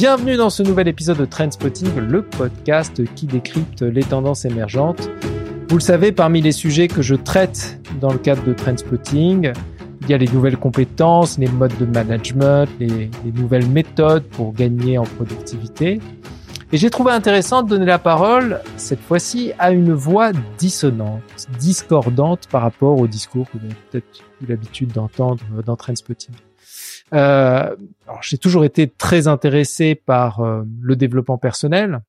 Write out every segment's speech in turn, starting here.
Bienvenue dans ce nouvel épisode de Trendspotting, le podcast qui décrypte les tendances émergentes. Vous le savez, parmi les sujets que je traite dans le cadre de Trendspotting, il y a les nouvelles compétences, les modes de management, les, les nouvelles méthodes pour gagner en productivité. Et j'ai trouvé intéressant de donner la parole, cette fois-ci, à une voix dissonante, discordante par rapport au discours que vous avez peut-être eu l'habitude d'entendre dans Trendspotting. Euh, j'ai toujours été très intéressé par euh, le développement personnel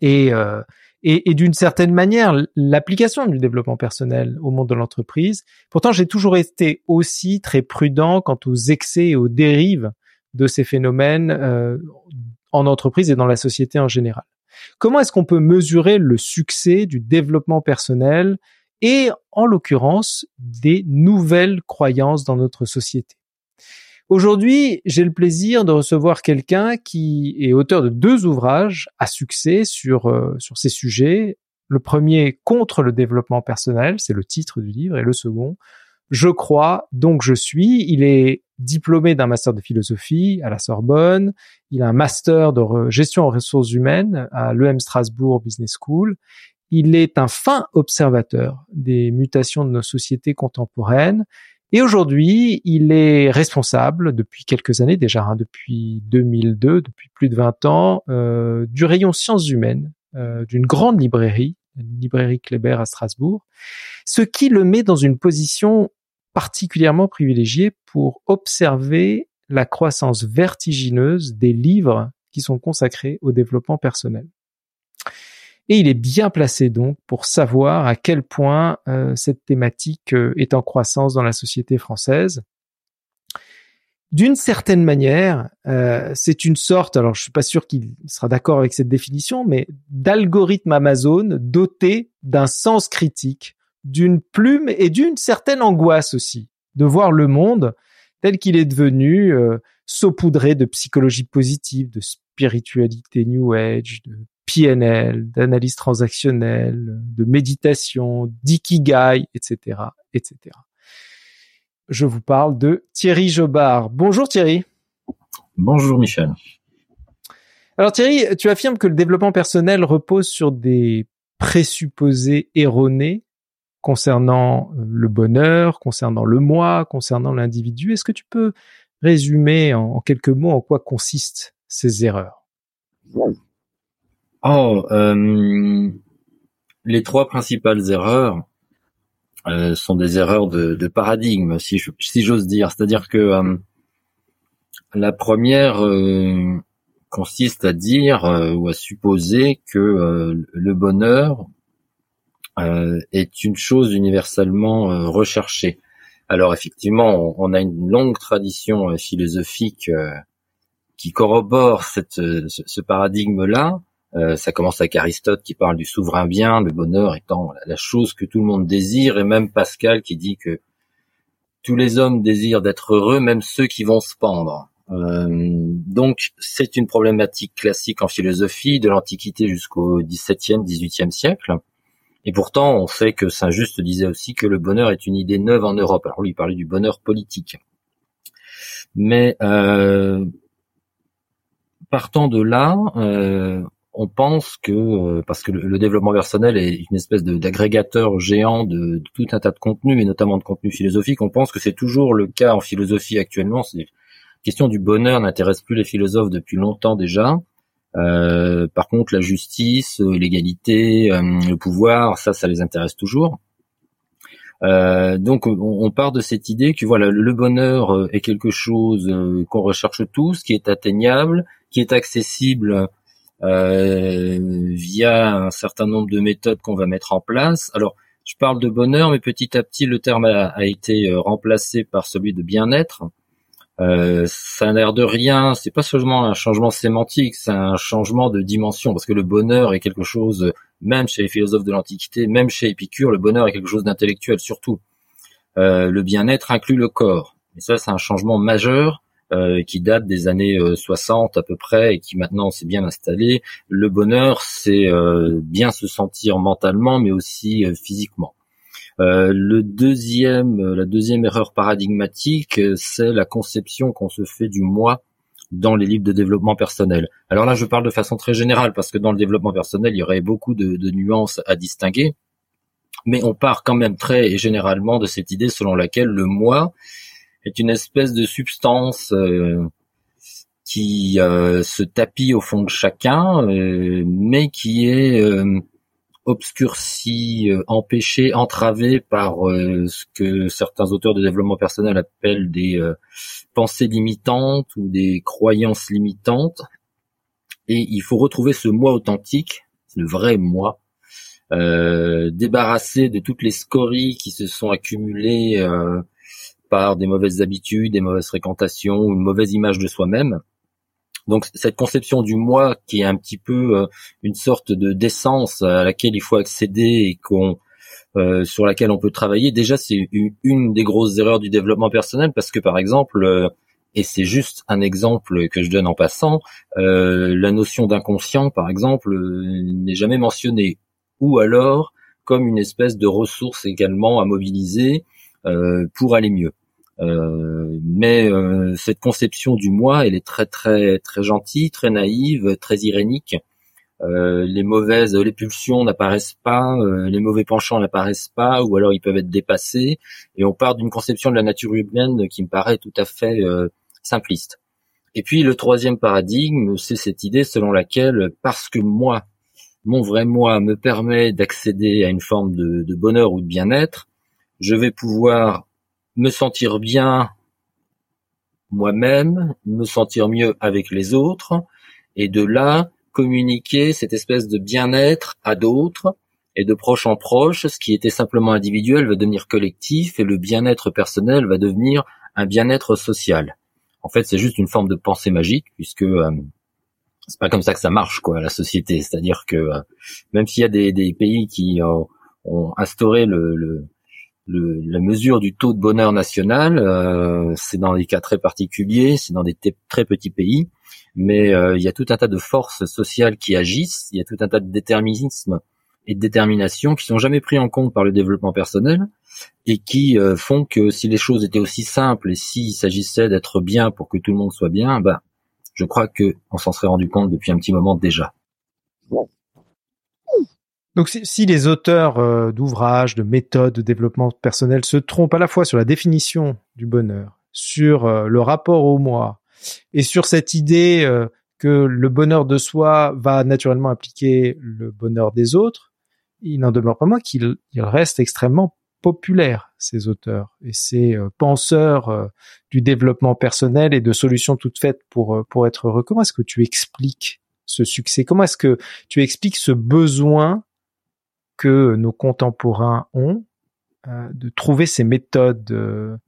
et, euh, et, et d'une certaine manière l'application du développement personnel au monde de l'entreprise. Pourtant, j'ai toujours été aussi très prudent quant aux excès et aux dérives de ces phénomènes euh, en entreprise et dans la société en général. Comment est-ce qu'on peut mesurer le succès du développement personnel et, en l'occurrence, des nouvelles croyances dans notre société? Aujourd'hui, j'ai le plaisir de recevoir quelqu'un qui est auteur de deux ouvrages à succès sur, euh, sur ces sujets. Le premier, Contre le développement personnel, c'est le titre du livre, et le second, Je crois, donc je suis. Il est diplômé d'un master de philosophie à la Sorbonne. Il a un master de gestion en ressources humaines à l'EM Strasbourg Business School. Il est un fin observateur des mutations de nos sociétés contemporaines et aujourd'hui, il est responsable depuis quelques années déjà, hein, depuis 2002, depuis plus de 20 ans, euh, du rayon sciences humaines euh, d'une grande librairie, librairie Kléber à Strasbourg, ce qui le met dans une position particulièrement privilégiée pour observer la croissance vertigineuse des livres qui sont consacrés au développement personnel. Et il est bien placé donc pour savoir à quel point euh, cette thématique euh, est en croissance dans la société française. D'une certaine manière, euh, c'est une sorte, alors je suis pas sûr qu'il sera d'accord avec cette définition, mais d'algorithme Amazon doté d'un sens critique, d'une plume et d'une certaine angoisse aussi de voir le monde tel qu'il est devenu, saupoudré de psychologie positive, de spiritualité New Age, de PNL, d'analyse transactionnelle, de méditation, d'ikigai, etc., etc. Je vous parle de Thierry Jobard. Bonjour Thierry. Bonjour Michel. Alors Thierry, tu affirmes que le développement personnel repose sur des présupposés erronés concernant euh, le bonheur, concernant le moi, concernant l'individu. Est-ce que tu peux résumer en quelques mots en quoi consistent ces erreurs? Oh, euh, les trois principales erreurs euh, sont des erreurs de, paradigme, si, si j'ose dire. C'est-à-dire que euh, la première consiste à dire ou à supposer que le bonheur est une chose universellement recherchée. Alors effectivement, on, a une longue tradition philosophique qui corrobore ce paradigme-là. Euh, ça commence avec Aristote qui parle du souverain bien, le bonheur étant la chose que tout le monde désire, et même Pascal qui dit que tous les hommes désirent d'être heureux, même ceux qui vont se pendre. Euh, donc c'est une problématique classique en philosophie de l'Antiquité jusqu'au XVIIe, XVIIIe siècle. Et pourtant, on sait que Saint-Just disait aussi que le bonheur est une idée neuve en Europe. Alors lui, il parlait du bonheur politique. Mais euh, partant de là, on pense que euh, parce que le, développement personnel est une espèce d'agrégateur géant de, tout un tas de contenus et notamment de contenus philosophiques, on pense que c'est toujours le cas en philosophie actuellement. La question du bonheur n'intéresse plus les philosophes depuis longtemps déjà. Euh, par contre, la justice, euh, l'égalité, le pouvoir, ça, ça les intéresse toujours. donc, on, part de cette idée que voilà, le bonheur est quelque chose qu'on recherche tous, qui est atteignable, qui est accessible euh, via un certain nombre de méthodes qu'on va mettre en place. Alors, je parle de bonheur, mais petit à petit, le terme a, été euh, remplacé par celui de bien-être. Euh, ça a l'air de rien, c'est pas seulement un changement sémantique, c'est un changement de dimension, parce que le bonheur est quelque chose, même chez les philosophes de l'Antiquité, même chez Épicure, le bonheur est quelque chose d'intellectuel surtout. Euh, le bien-être inclut le corps, et ça c'est un changement majeur euh, qui date des années 60 euh, à peu près et qui maintenant s'est bien installé. Le bonheur, c'est euh, bien se sentir mentalement, mais aussi physiquement. le deuxième, la deuxième erreur paradigmatique, c'est la conception qu'on se fait du moi dans les livres de développement personnel. Alors là, je parle de façon très générale parce que dans le développement personnel, il y aurait beaucoup de, de nuances à distinguer. Mais on part quand même très généralement de cette idée selon laquelle le moi est une espèce de substance euh, qui euh, se tapit au fond de chacun, euh, mais qui est obscurci, empêché, entravé par ce que certains auteurs de développement personnel appellent des pensées limitantes ou des croyances limitantes. Et il faut retrouver ce moi authentique, le vrai moi, euh, débarrassé de toutes les scories qui se sont accumulées euh, par des mauvaises habitudes, des mauvaises fréquentations, une mauvaise image de soi-même. Donc cette conception du moi qui est un petit peu euh, une sorte de d'essence à laquelle il faut accéder et qu'on euh, sur laquelle on peut travailler. Déjà, c'est une, des grosses erreurs du développement personnel parce que, par exemple, euh, et c'est juste un exemple que je donne en passant, la notion d'inconscient, par exemple, n'est jamais mentionnée. Ou alors comme une espèce de ressource également à mobiliser pour aller mieux. Mais cette conception du moi, elle est très très très gentille, très naïve, très irénique. Euh, les mauvaises, les pulsions n'apparaissent pas, euh, les mauvais penchants n'apparaissent pas, ou alors ils peuvent être dépassés. Et on part d'une conception de la nature humaine qui me paraît tout à fait euh, simpliste. Et puis le troisième paradigme, c'est cette idée selon laquelle, parce que moi, mon vrai moi me permet d'accéder à une forme de, de bonheur ou de bien-être, je vais pouvoir me sentir bien moi-même, me sentir mieux avec les autres, et de là, communiquer cette espèce de bien-être à d'autres et de proche en proche, ce qui était simplement individuel va devenir collectif et le bien-être personnel va devenir un bien-être social. En fait, c'est juste une forme de pensée magique puisque euh, c'est pas comme ça que ça marche quoi la société. C'est-à-dire que euh, même s'il y a des, pays qui ont instauré le, la mesure du taux de bonheur national, euh, c'est dans des cas très particuliers, c'est dans des très petits pays mais euh, il y a tout un tas de forces sociales qui agissent, il y a tout un tas de déterminisme et de détermination qui sont jamais pris en compte par le développement personnel et qui euh, font que si les choses étaient aussi simples et s'il s'agissait d'être bien pour que tout le monde soit bien, ben je crois que on s'en serait rendu compte depuis un petit moment déjà. Donc si, les auteurs euh, d'ouvrages, de méthodes de développement personnel se trompent à la fois sur la définition du bonheur, sur le rapport au moi, et sur cette idée euh, que le bonheur de soi va naturellement impliquer le bonheur des autres, il n'en demeure pas moins qu'il reste extrêmement populaire, ces auteurs et ces euh, penseurs euh, du développement personnel et de solutions toutes faites pour, pour être heureux. Comment est-ce que tu expliques ce succès? Comment est-ce que tu expliques ce besoin que nos contemporains ont de trouver ces méthodes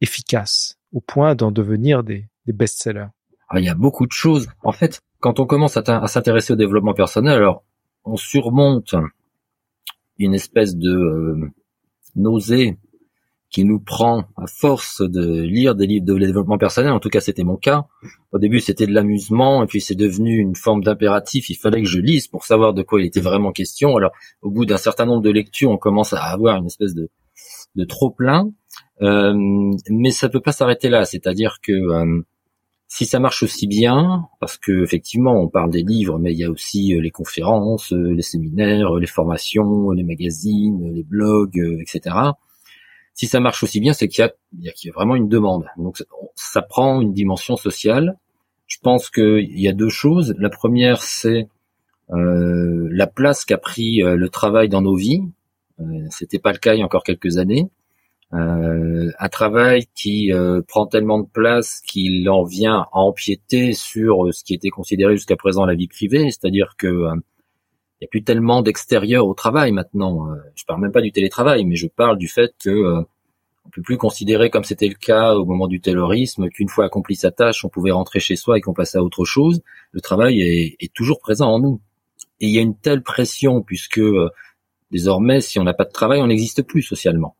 efficaces au point d'en devenir des, des best-sellers ah, Il y a beaucoup de choses. En fait, quand on commence à, s'intéresser au développement personnel, alors on surmonte une espèce de euh, nausée qui nous prend à force de lire des livres de développement personnel. En tout cas, c'était mon cas. Au début, c'était de l'amusement, et puis c'est devenu une forme d'impératif. Il fallait que je lise pour savoir de quoi il était vraiment question. Alors, au bout d'un certain nombre de lectures, on commence à avoir une espèce de, de trop plein. Euh, mais ça peut pas s'arrêter là. C'est-à-dire que euh, si ça marche aussi bien, parce que effectivement on parle des livres, mais il y a aussi euh, les conférences, euh, les séminaires, les formations, les magazines, les blogs, etc. Si ça marche aussi bien, c'est qu'il y, y, a vraiment une demande. Donc ça prend une dimension sociale. Je pense qu'il y a deux choses. La première, c'est euh, la place qu'a pris le travail dans nos vies. Euh, C'était pas le cas il y a encore quelques années. Euh, un travail qui euh, prend tellement de place qu'il en vient à empiéter sur euh, ce qui était considéré jusqu'à présent la vie privée, c'est-à-dire que il n'y a plus tellement d'extérieur au travail maintenant. je parle même pas du télétravail, mais je parle du fait que on peut plus considérer comme c'était le cas au moment du terrorisme qu'une fois accompli sa tâche, on pouvait rentrer chez soi et qu'on passait à autre chose. Le travail est, toujours présent en nous. Et il y a une telle pression puisque désormais, si on n'a pas de travail, on n'existe plus socialement.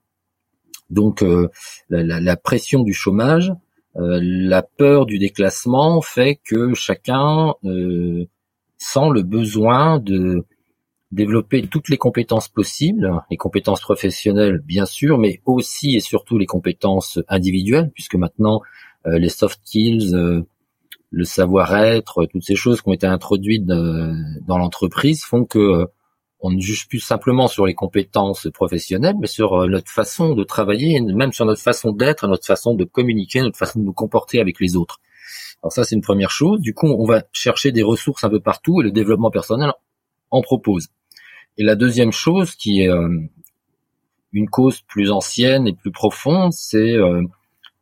Donc euh, la, pression du chômage, euh, la peur du déclassement fait que chacun euh, sent le besoin de développer toutes les compétences possibles, les compétences professionnelles bien sûr, mais aussi et surtout les compétences individuelles, puisque maintenant les soft skills le savoir-être, toutes ces choses qui ont été introduites dans l'entreprise font que on ne juge plus simplement sur les compétences professionnelles, mais sur notre façon de travailler, même sur notre façon d'être, notre façon de communiquer, notre façon de nous comporter avec les autres. Alors ça, c'est une première chose. Du coup, on va chercher des ressources un peu partout et le développement personnel en propose. Et la deuxième chose qui est une cause plus ancienne et plus profonde, c'est euh,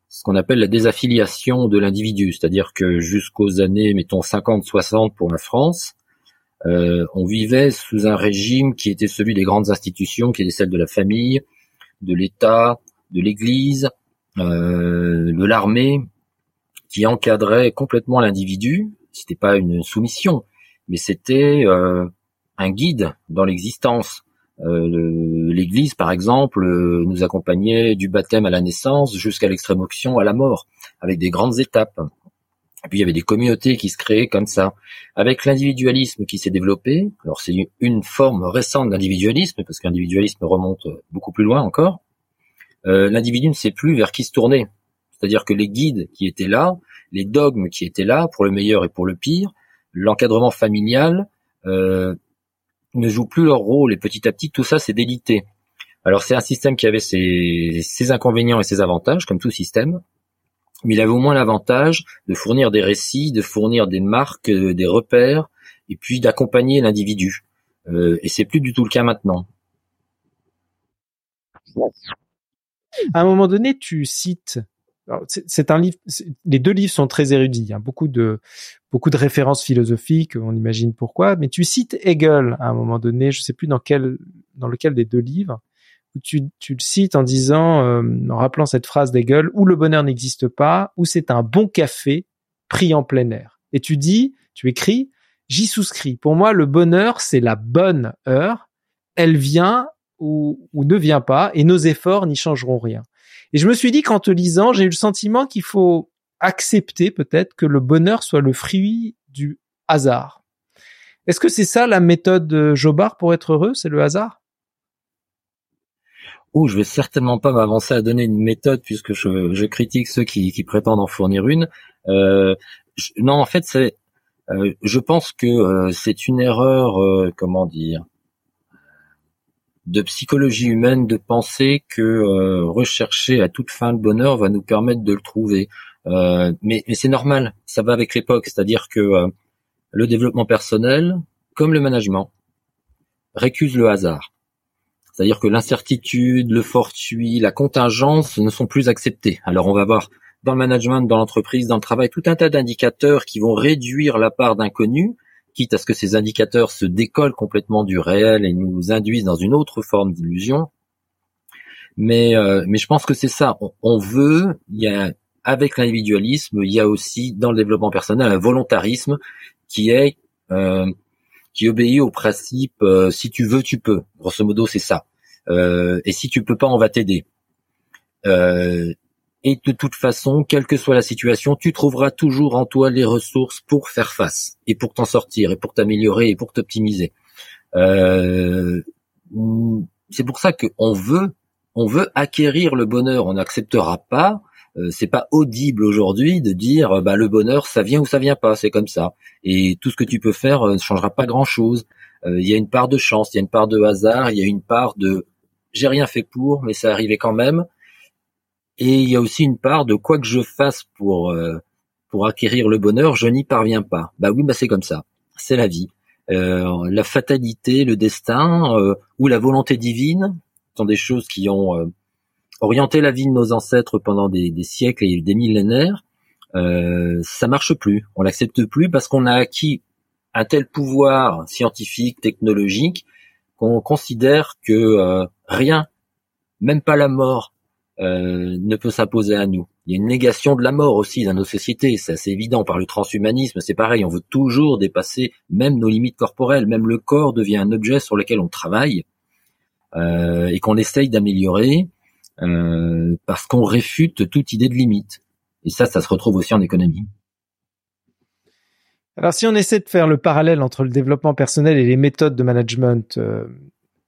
ce qu'on appelle la désaffiliation de l'individu, c'est-à-dire que jusqu'aux années, mettons 50-60 pour la France, euh, on vivait sous un régime qui était celui des grandes institutions, qui était celle de la famille, de l'État, de l'Église, euh, de l'armée, qui encadrait complètement l'individu. C'était pas une soumission, mais c'était euh, un guide dans l'existence. Euh, L'Église, par exemple, euh, nous accompagnait du baptême à la naissance jusqu'à l'extrême option à la mort, avec des grandes étapes. Puis il y avait des communautés qui se créaient comme ça. Avec l'individualisme qui s'est développé, alors c'est une forme récente d'individualisme, parce qu'individualisme remonte beaucoup plus loin encore, euh, l'individu ne sait plus vers qui se tourner. C'est-à-dire que les guides qui étaient là, les dogmes qui étaient là, pour le meilleur et pour le pire, l'encadrement familial, euh, ne jouent plus leur rôle et petit à petit tout ça s'est délité. Alors c'est un système qui avait ses, inconvénients et ses avantages, comme tout système, mais il avait au moins l'avantage de fournir des récits, de fournir des marques, euh, des repères, et puis d'accompagner l'individu. Euh, et c'est plus du tout le cas maintenant. À un moment donné, tu cites c'est un livre. Les deux livres sont très érudits. Hein, beaucoup de beaucoup de références philosophiques. On imagine pourquoi. Mais tu cites Hegel à un moment donné. Je sais plus dans quel dans lequel des deux livres où tu, tu le cites en disant, euh, en rappelant cette phrase d'Hegel, où le bonheur n'existe pas, où c'est un bon café pris en plein air. Et tu dis, tu écris, j'y souscris. Pour moi, le bonheur, c'est la bonne heure. Elle vient ou, ou ne vient pas, et nos efforts n'y changeront rien. Et je me suis dit qu'en te lisant, j'ai eu le sentiment qu'il faut accepter peut-être que le bonheur soit le fruit du hasard. Est-ce que c'est ça la méthode Jobard pour être heureux, c'est le hasard? Oh, je vais certainement pas m'avancer à donner une méthode puisque je, critique ceux qui, prétendent en fournir une. Euh, non, en fait, c'est, euh, je pense que euh, c'est une erreur, comment dire, de psychologie humaine de penser que euh, rechercher à toute fin le bonheur va nous permettre de le trouver. Euh, mais, c'est normal, ça va avec l'époque, c'est-à-dire que euh, le développement personnel, comme le management, récuse le hasard. C'est-à-dire que l'incertitude, le fortuit, la contingence ne sont plus acceptés. Alors on va voir dans le management, dans l'entreprise, dans le travail, tout un tas d'indicateurs qui vont réduire la part d'inconnu, quitte à ce que ces indicateurs se décollent complètement du réel et nous induisent dans une autre forme d'illusion. Mais, euh, mais je pense que c'est ça. On, veut, il y a, avec l'individualisme, il y a aussi dans le développement personnel un volontarisme qui est euh, qui obéit au principe euh, si tu veux, tu peux. Grosso modo, c'est ça. et si tu peux pas, on va t'aider. Et de toute façon, quelle que soit la situation, tu trouveras toujours en toi les ressources pour faire face et pour t'en sortir et pour t'améliorer et pour t'optimiser. Euh, c'est pour ça qu'on veut, on veut acquérir le bonheur. On n'acceptera pas. Euh, c'est pas audible aujourd'hui de dire bah le bonheur ça vient ou ça vient pas, c'est comme ça. Et tout ce que tu peux faire euh, ne changera pas grand chose. Il y a une part de chance, il y a une part de hasard, il y a une part de j'ai rien fait pour, mais ça arrivait quand même. Et il y a aussi une part de quoi que je fasse pour euh, pour acquérir le bonheur, je n'y parviens pas. Bah oui, bah c'est comme ça. C'est la vie. Euh, la fatalité, le destin euh, ou la volonté divine sont des choses qui ont orienté la vie de nos ancêtres pendant des, des siècles et des millénaires. ça marche plus. On l'accepte plus parce qu'on a acquis un tel pouvoir scientifique, technologique, qu'on considère que rien, même pas la mort, euh, ne peut s'imposer à nous. Il y a une négation de la mort aussi dans nos sociétés, c'est assez évident. Par le transhumanisme, c'est pareil, on veut toujours dépasser même nos limites corporelles, même le corps devient un objet sur lequel on travaille euh, et qu'on essaye d'améliorer euh, parce qu'on réfute toute idée de limite. Et ça, ça se retrouve aussi en économie. Alors si on essaie de faire le parallèle entre le développement personnel et les méthodes de management,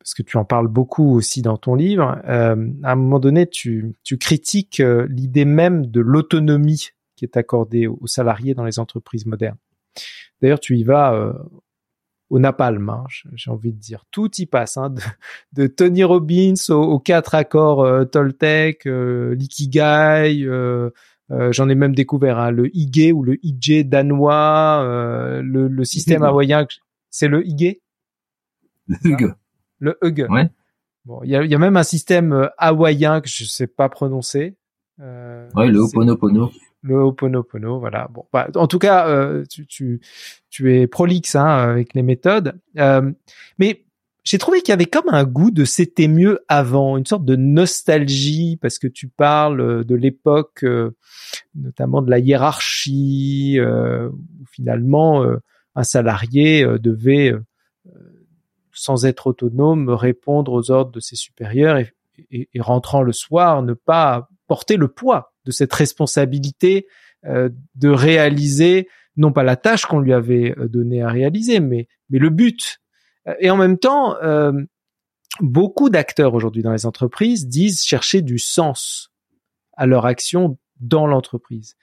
parce que tu en parles beaucoup aussi dans ton livre, euh, à un moment donné, tu, tu critiques euh, l'idée même de l'autonomie qui est accordé aux salariés dans les entreprises modernes. D'ailleurs, tu y vas euh, au napalm, hein, j'ai envie de dire. Tout y passe, hein, de, Tony Robbins aux, quatre accords euh, Toltec, euh, l'ikigai, euh, j'en ai même découvert hein, le Ige ou le Ije danois, le, le, système hawaïen. C'est le Ige Le. Le Hug. Ouais. Bon, il y a, y a, même un système hawaïen que je sais pas prononcer. ouais, le Ho'oponopono le Ho'oponopono, voilà. Bon, bah, en tout cas, euh, tu, tu, tu es prolixe hein, avec les méthodes, euh, mais j'ai trouvé qu'il y avait comme un goût de c'était mieux avant, une sorte de nostalgie parce que tu parles euh, de l'époque, notamment de la hiérarchie, où finalement un salarié devait, sans être autonome, répondre aux ordres de ses supérieurs et, et, et rentrant le soir, ne pas porter le poids de cette responsabilité euh, de réaliser non pas la tâche qu'on lui avait euh, donnée à réaliser, mais mais le but. Et en même temps, euh, beaucoup d'acteurs aujourd'hui dans les entreprises disent chercher du sens à leur action dans l'entreprise.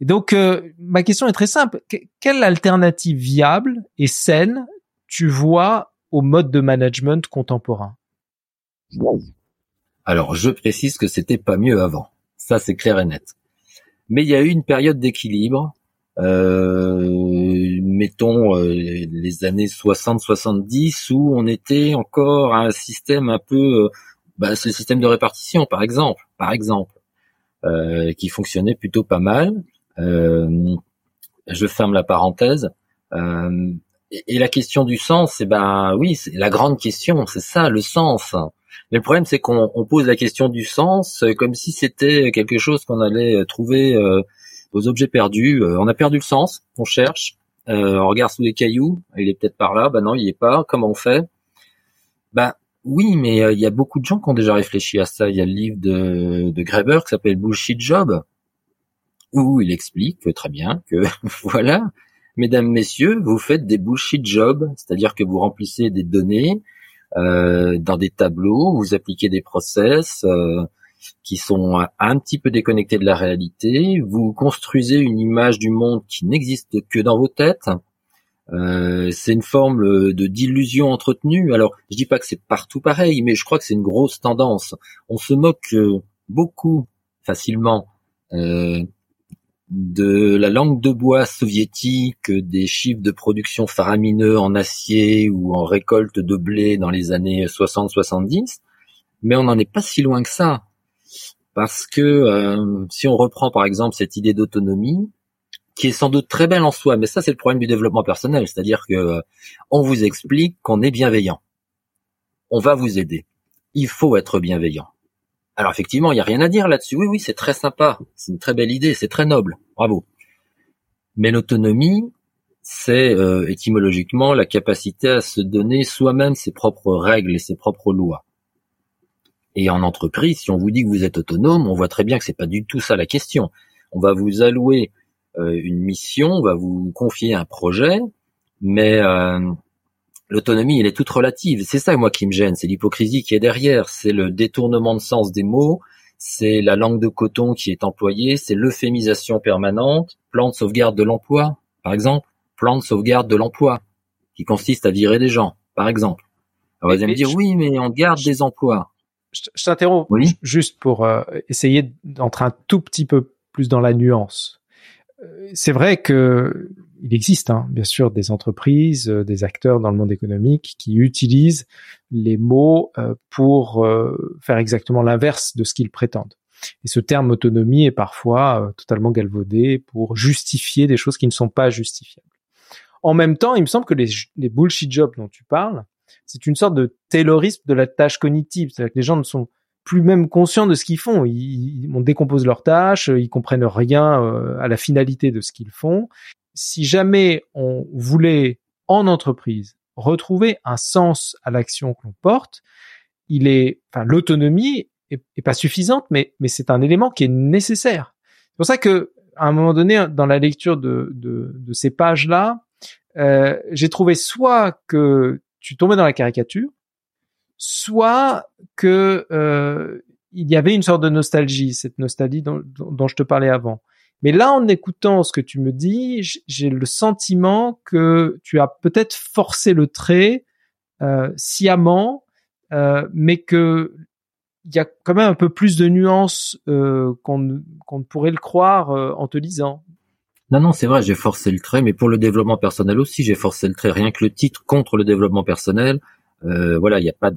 Et donc, ma question est très simple. quelle alternative viable et saine tu vois au mode de management contemporain Alors, je précise que c'était pas mieux avant. Ça, c'est clair et net. Mais il y a eu une période d'équilibre, euh, mettons euh, les années 60-70, où on était encore à un système un peu, euh, bah, le système de répartition, par exemple, par exemple, euh, qui fonctionnait plutôt pas mal. je ferme la parenthèse. Et, la question du sens, c'est ben oui, c'est la grande question, c'est ça, le sens. Mais le problème, c'est qu'on pose la question du sens euh, comme si c'était quelque chose qu'on allait euh, trouver euh, aux objets perdus. on a perdu le sens, on cherche, on regarde sous les cailloux, il est peut-être par là, bah non, il est pas. Comment on fait? Bah oui, mais il y a beaucoup de gens qui ont déjà réfléchi à ça. Il y a le livre de, de Graeber qui s'appelle Bullshit Job, où il explique très bien que voilà, mesdames, messieurs, vous faites des bullshit jobs, c'est-à-dire que vous remplissez des données euh, dans des tableaux, vous appliquez des process euh, qui sont un petit peu déconnectés de la réalité, vous construisez une image du monde qui n'existe que dans vos têtes. Euh, c'est une forme de d'illusion entretenue. Alors, je dis pas que c'est partout pareil, mais je crois que c'est une grosse tendance. On se moque beaucoup facilement de la langue de bois soviétique, des chiffres de production faramineux en acier ou en récolte de blé dans les années 60-70, mais on n'en est pas si loin que ça. Parce que euh, si on reprend par exemple cette idée d'autonomie, qui est sans doute très belle en soi, mais ça c'est le problème du développement personnel, c'est-à-dire que euh, on vous explique qu'on est bienveillant. On va vous aider. Il faut être bienveillant. Alors effectivement, il n'y a rien à dire là-dessus. Oui, oui, c'est très sympa. C'est une très belle idée, c'est très noble. Bravo. Mais l'autonomie, c'est euh, étymologiquement la capacité à se donner soi-même ses propres règles et ses propres lois. Et en entreprise, si on vous dit que vous êtes autonome, on voit très bien que c'est pas du tout ça la question. On va vous allouer euh, une mission, on va vous confier un projet, mais euh, l'autonomie, elle est toute relative. C'est ça, moi, qui me gêne. C'est l'hypocrisie qui est derrière. C'est le détournement de sens des mots. C'est la langue de coton qui est employée. C'est l'euphémisation permanente. Plan de sauvegarde de l'emploi, par exemple. Plan de sauvegarde de l'emploi, qui consiste à virer des gens, par exemple. Alors, vous allez me dire, oui, mais on garde des emplois. Je, t'interromps juste pour euh, essayer d'entrer un tout petit peu plus dans la nuance. Euh, c'est vrai que il existe hein, bien sûr des entreprises, euh, des acteurs dans le monde économique qui utilisent les mots euh, pour euh, faire exactement l'inverse de ce qu'ils prétendent. Et ce terme autonomie est parfois totalement galvaudé pour justifier des choses qui ne sont pas justifiables. En même temps, il me semble que les, les bullshit jobs dont tu parles, c'est une sorte de taylorisme de la tâche cognitive. C'est-à-dire que les gens ne sont plus même conscients de ce qu'ils font. Ils, on décompose leurs tâches, ils comprennent rien à la finalité de ce qu'ils font si jamais on voulait en entreprise retrouver un sens à l'action que l'on porte, il est, enfin, l'autonomie est, pas suffisante, mais, mais c'est un élément qui est nécessaire. C'est pour ça que, à un moment donné, dans la lecture de, de, de ces pages-là, euh, j'ai trouvé soit que tu tombais dans la caricature, soit que euh, il y avait une sorte de nostalgie, cette nostalgie dont, dont je te parlais avant. Mais là, en écoutant ce que tu me dis, j'ai le sentiment que tu as peut-être forcé le trait euh, sciemment, euh, mais que il y a quand même un peu plus de nuances euh, qu'on ne pourrait le croire en te lisant. Non, non, c'est vrai, j'ai forcé le trait, mais pour le développement personnel aussi, j'ai forcé le trait. Rien que le titre contre le développement personnel, voilà, il n'y a pas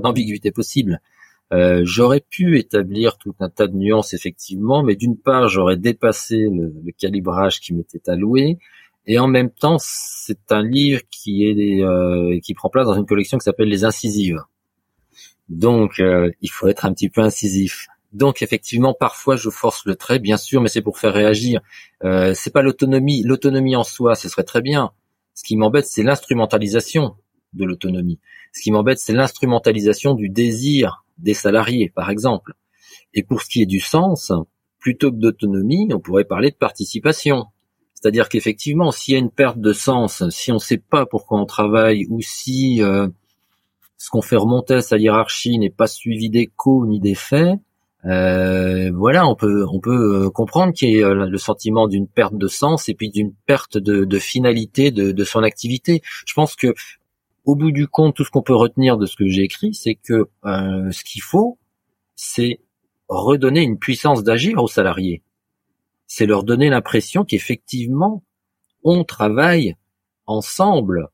d'ambiguïté possible. Euh, j'aurais pu établir tout un tas de nuances effectivement, mais d'une part, j'aurais dépassé le, le, calibrage qui m'était alloué, et en même temps, c'est un livre qui est euh, qui prend place dans une collection qui s'appelle les incisives. Donc, euh, il faut être un petit peu incisif. Donc, effectivement, parfois, je force le trait, bien sûr, mais c'est pour faire réagir. Euh, c'est pas l'autonomie. L'autonomie en soi, ce serait très bien. Ce qui m'embête, c'est l'instrumentalisation de l'autonomie. Ce qui m'embête, c'est l'instrumentalisation du désir des salariés, par exemple. Et pour ce qui est du sens, plutôt que d'autonomie, on pourrait parler de participation. C'est-à-dire qu'effectivement, s'il y a une perte de sens, si on ne sait pas pourquoi on travaille, ou si euh, ce qu'on fait remonter à sa hiérarchie n'est pas suivi d'écho ni d'effet, euh, voilà, on peut on peut euh, comprendre qu'il y ait euh, le sentiment d'une perte de sens et puis d'une perte de, finalité de, son activité. Je pense que au bout du compte, tout ce qu'on peut retenir de ce que j'ai écrit, c'est que ce qu'il faut, c'est redonner une puissance d'agir aux salariés. C'est leur donner l'impression qu'effectivement, on travaille ensemble,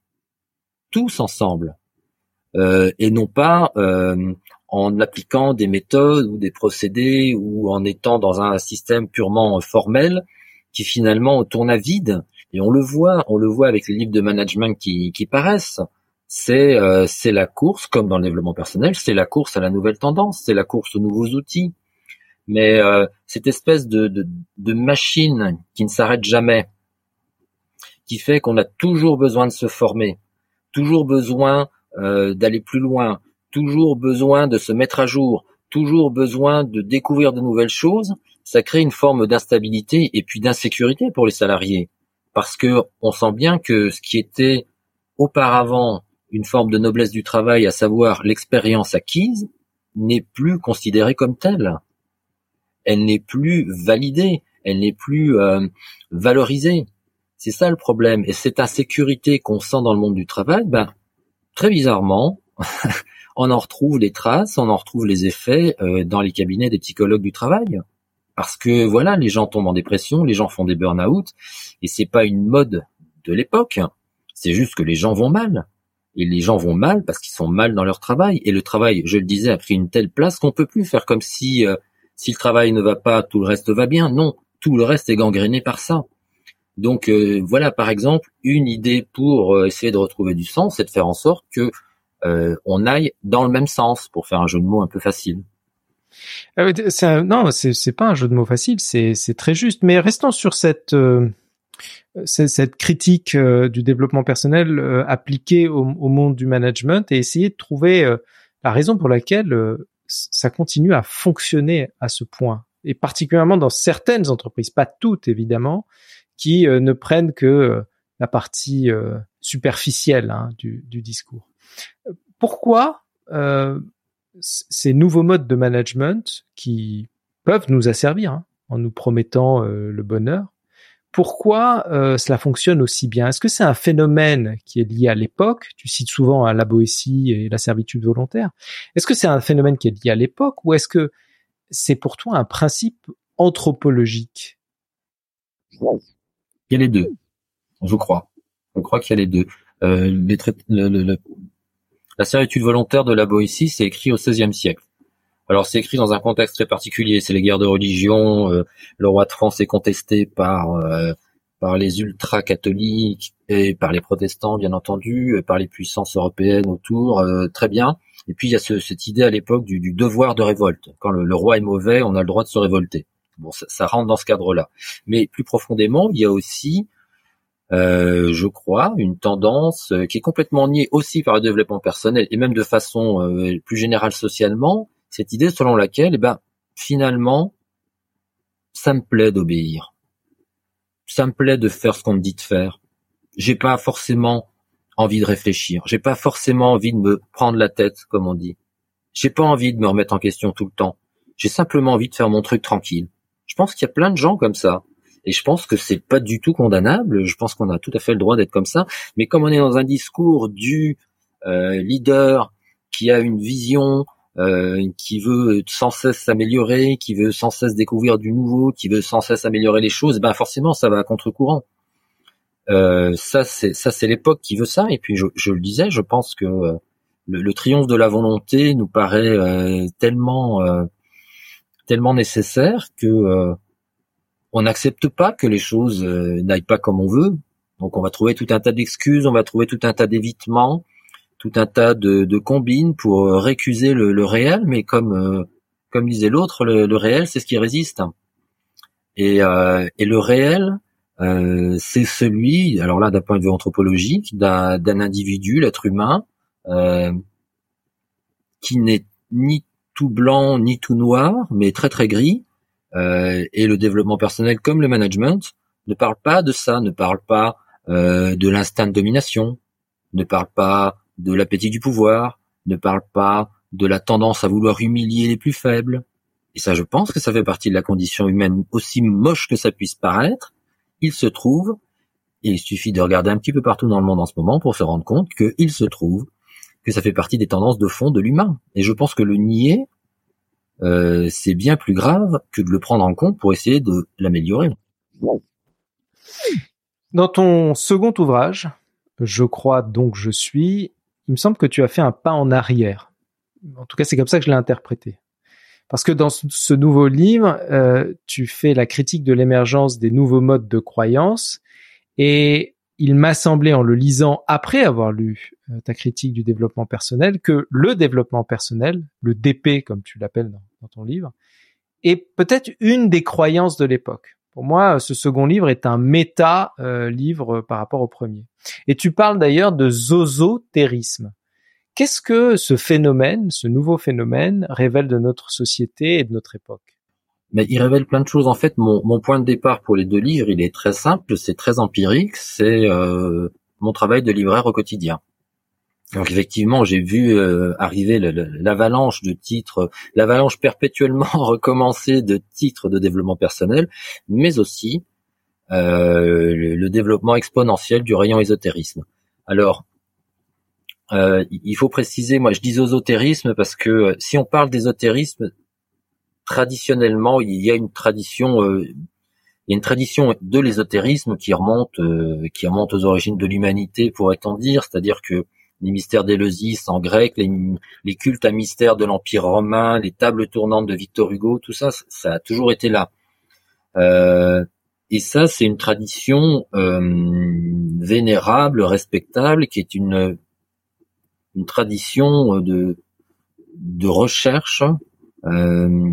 tous ensemble. Euh, et non pas euh, en appliquant des méthodes ou des procédés ou en étant dans un système purement formel qui finalement tourne à vide. Et on le voit, on le voit avec les livres de management qui, qui paraissent. C'est euh, c'est la course, comme dans le développement personnel, c'est la course à la nouvelle tendance, c'est la course aux nouveaux outils. Mais euh, cette espèce de machine qui ne s'arrête jamais, qui fait qu'on a toujours besoin de se former, toujours besoin euh, d'aller plus loin, toujours besoin de se mettre à jour, toujours besoin de découvrir de nouvelles choses, ça crée une forme d'instabilité et puis d'insécurité pour les salariés. Parce que on sent bien que ce qui était auparavant une forme de noblesse du travail, à savoir l'expérience acquise, n'est plus considérée comme telle. Elle n'est plus validée, elle n'est plus euh, valorisée. C'est ça le problème. Et cette insécurité qu'on sent dans le monde du travail, ben, très bizarrement, on en retrouve les traces, on en retrouve les effets euh, dans les cabinets des psychologues du travail. Parce que voilà, les gens tombent en dépression, les gens font des burn-out, et c'est pas une mode de l'époque. C'est juste que les gens vont mal. Et les gens vont mal parce qu'ils sont mal dans leur travail. Et le travail, je le disais, a pris une telle place qu'on peut plus faire comme si euh, si le travail ne va pas, tout le reste va bien. Non, tout le reste est gangréné par ça. Donc euh, voilà, par exemple, une idée pour euh, essayer de retrouver du sens, c'est de faire en sorte que euh, on aille dans le même sens, pour faire un jeu de mots un peu facile. Ah c'est non, c'est pas un jeu de mots facile, c'est très juste. Mais restons sur cette cette critique du développement personnel appliquée au, au, monde du management et essayer de trouver la raison pour laquelle ça continue à fonctionner à ce point et particulièrement dans certaines entreprises, pas toutes évidemment, qui euh, ne prennent que euh, la partie euh, superficielle hein, du, du, discours. Pourquoi ces nouveaux modes de management qui peuvent nous asservir hein, en nous promettant le bonheur, pourquoi euh, cela fonctionne aussi bien? Est-ce que c'est un phénomène qui est lié à l'époque? Tu cites souvent à la Boétie et la servitude volontaire. Est-ce que c'est un phénomène qui est lié à l'époque ou est-ce que c'est pour toi un principe anthropologique? Il y a les deux, je crois. Je crois qu'il y a les deux. Euh, la servitude volontaire de la Boétie, c'est écrit au XVIe siècle. Alors c'est écrit dans un contexte très particulier, c'est les guerres de religion, euh, le roi de France est contesté par euh, par les ultra-catholiques et par les protestants bien entendu, par les puissances européennes autour, euh, très bien. Et puis il y a ce, cette idée à l'époque du, du, devoir de révolte. Quand le, le, roi est mauvais, on a le droit de se révolter. Bon, ça, rentre dans ce cadre-là. Mais plus profondément, il y a aussi, euh, je crois, une tendance euh, qui est complètement niée aussi par le développement personnel et même de façon euh, plus générale socialement, cette idée selon laquelle, eh ben, finalement, ça me plaît d'obéir. Ça me plaît de faire ce qu'on me dit de faire. J'ai pas forcément envie de réfléchir. J'ai pas forcément envie de me prendre la tête, comme on dit. J'ai pas envie de me remettre en question tout le temps. J'ai simplement envie de faire mon truc tranquille. Je pense qu'il y a plein de gens comme ça. Et je pense que c'est pas du tout condamnable. Je pense qu'on a tout à fait le droit d'être comme ça. Mais comme on est dans un discours du euh, leader qui a une vision, euh, qui veut sans cesse s'améliorer, qui veut sans cesse découvrir du nouveau, qui veut sans cesse améliorer les choses, ben forcément ça va à contre-courant. Euh, ça c'est ça c'est l'époque qui veut ça. Et puis je, je, le disais, je pense que euh, le, le, triomphe de la volonté nous paraît euh, tellement euh, tellement nécessaire que on n'accepte pas que les choses n'aillent pas comme on veut. Donc on va trouver tout un tas d'excuses, on va trouver tout un tas d'évitements, tout un tas de, combines pour récuser le, réel. Mais comme comme disait l'autre, le, réel c'est ce qui résiste. Et, et le réel, euh, c'est celui, alors là d'un point de vue anthropologique, d'un individu, l'être humain, euh, qui n'est ni tout blanc ni tout noir, mais très très gris. Euh, et le développement personnel comme le management ne parle pas de ça, ne parle pas euh, de l'instinct de domination, ne parle pas de l'appétit du pouvoir, ne parle pas de la tendance à vouloir humilier les plus faibles. Et ça, je pense que ça fait partie de la condition humaine, aussi moche que ça puisse paraître il se trouve, et il suffit de regarder un petit peu partout dans le monde en ce moment pour se rendre compte qu'il se trouve que ça fait partie des tendances de fond de l'humain. Et je pense que le nier, euh, c'est bien plus grave que de le prendre en compte pour essayer de l'améliorer. Dans ton second ouvrage, Je crois donc je suis, il me semble que tu as fait un pas en arrière. En tout cas, c'est comme ça que je l'ai interprété. Parce que dans ce nouveau livre, euh, tu fais la critique de l'émergence des nouveaux modes de croyance et il m'a semblé en le lisant après avoir lu euh, ta critique du développement personnel que le développement personnel, le DP comme tu l'appelles dans, ton livre, est peut-être une des croyances de l'époque. Pour moi, ce second livre est un méta-livre euh, par rapport au premier. Et tu parles d'ailleurs de zozotérisme. Qu'est-ce que ce phénomène, ce nouveau phénomène, révèle de notre société et de notre époque? Mais il révèle plein de choses. En fait, mon, mon, point de départ pour les deux livres, il est très simple, c'est très empirique, c'est euh, mon travail de libraire au quotidien. Donc effectivement, j'ai vu euh, arriver l'avalanche de titres, l'avalanche perpétuellement recommencée de titres de développement personnel, mais aussi euh, le, développement exponentiel du rayon ésotérisme. Alors, euh, il faut préciser, moi je dis ésotérisme parce que euh, si on parle d'ésotérisme, traditionnellement il y a une tradition, euh, il y a une tradition de l'ésotérisme qui remonte, qui remonte aux origines de l'humanité, pourrait-on dire, c'est-à-dire que les mystères d'Éleusis en grec, les, cultes à mystère de l'Empire romain, les tables tournantes de Victor Hugo, tout ça, ça a toujours été là. et ça, c'est une tradition vénérable, respectable, qui est une une tradition euh, de, de recherche, euh,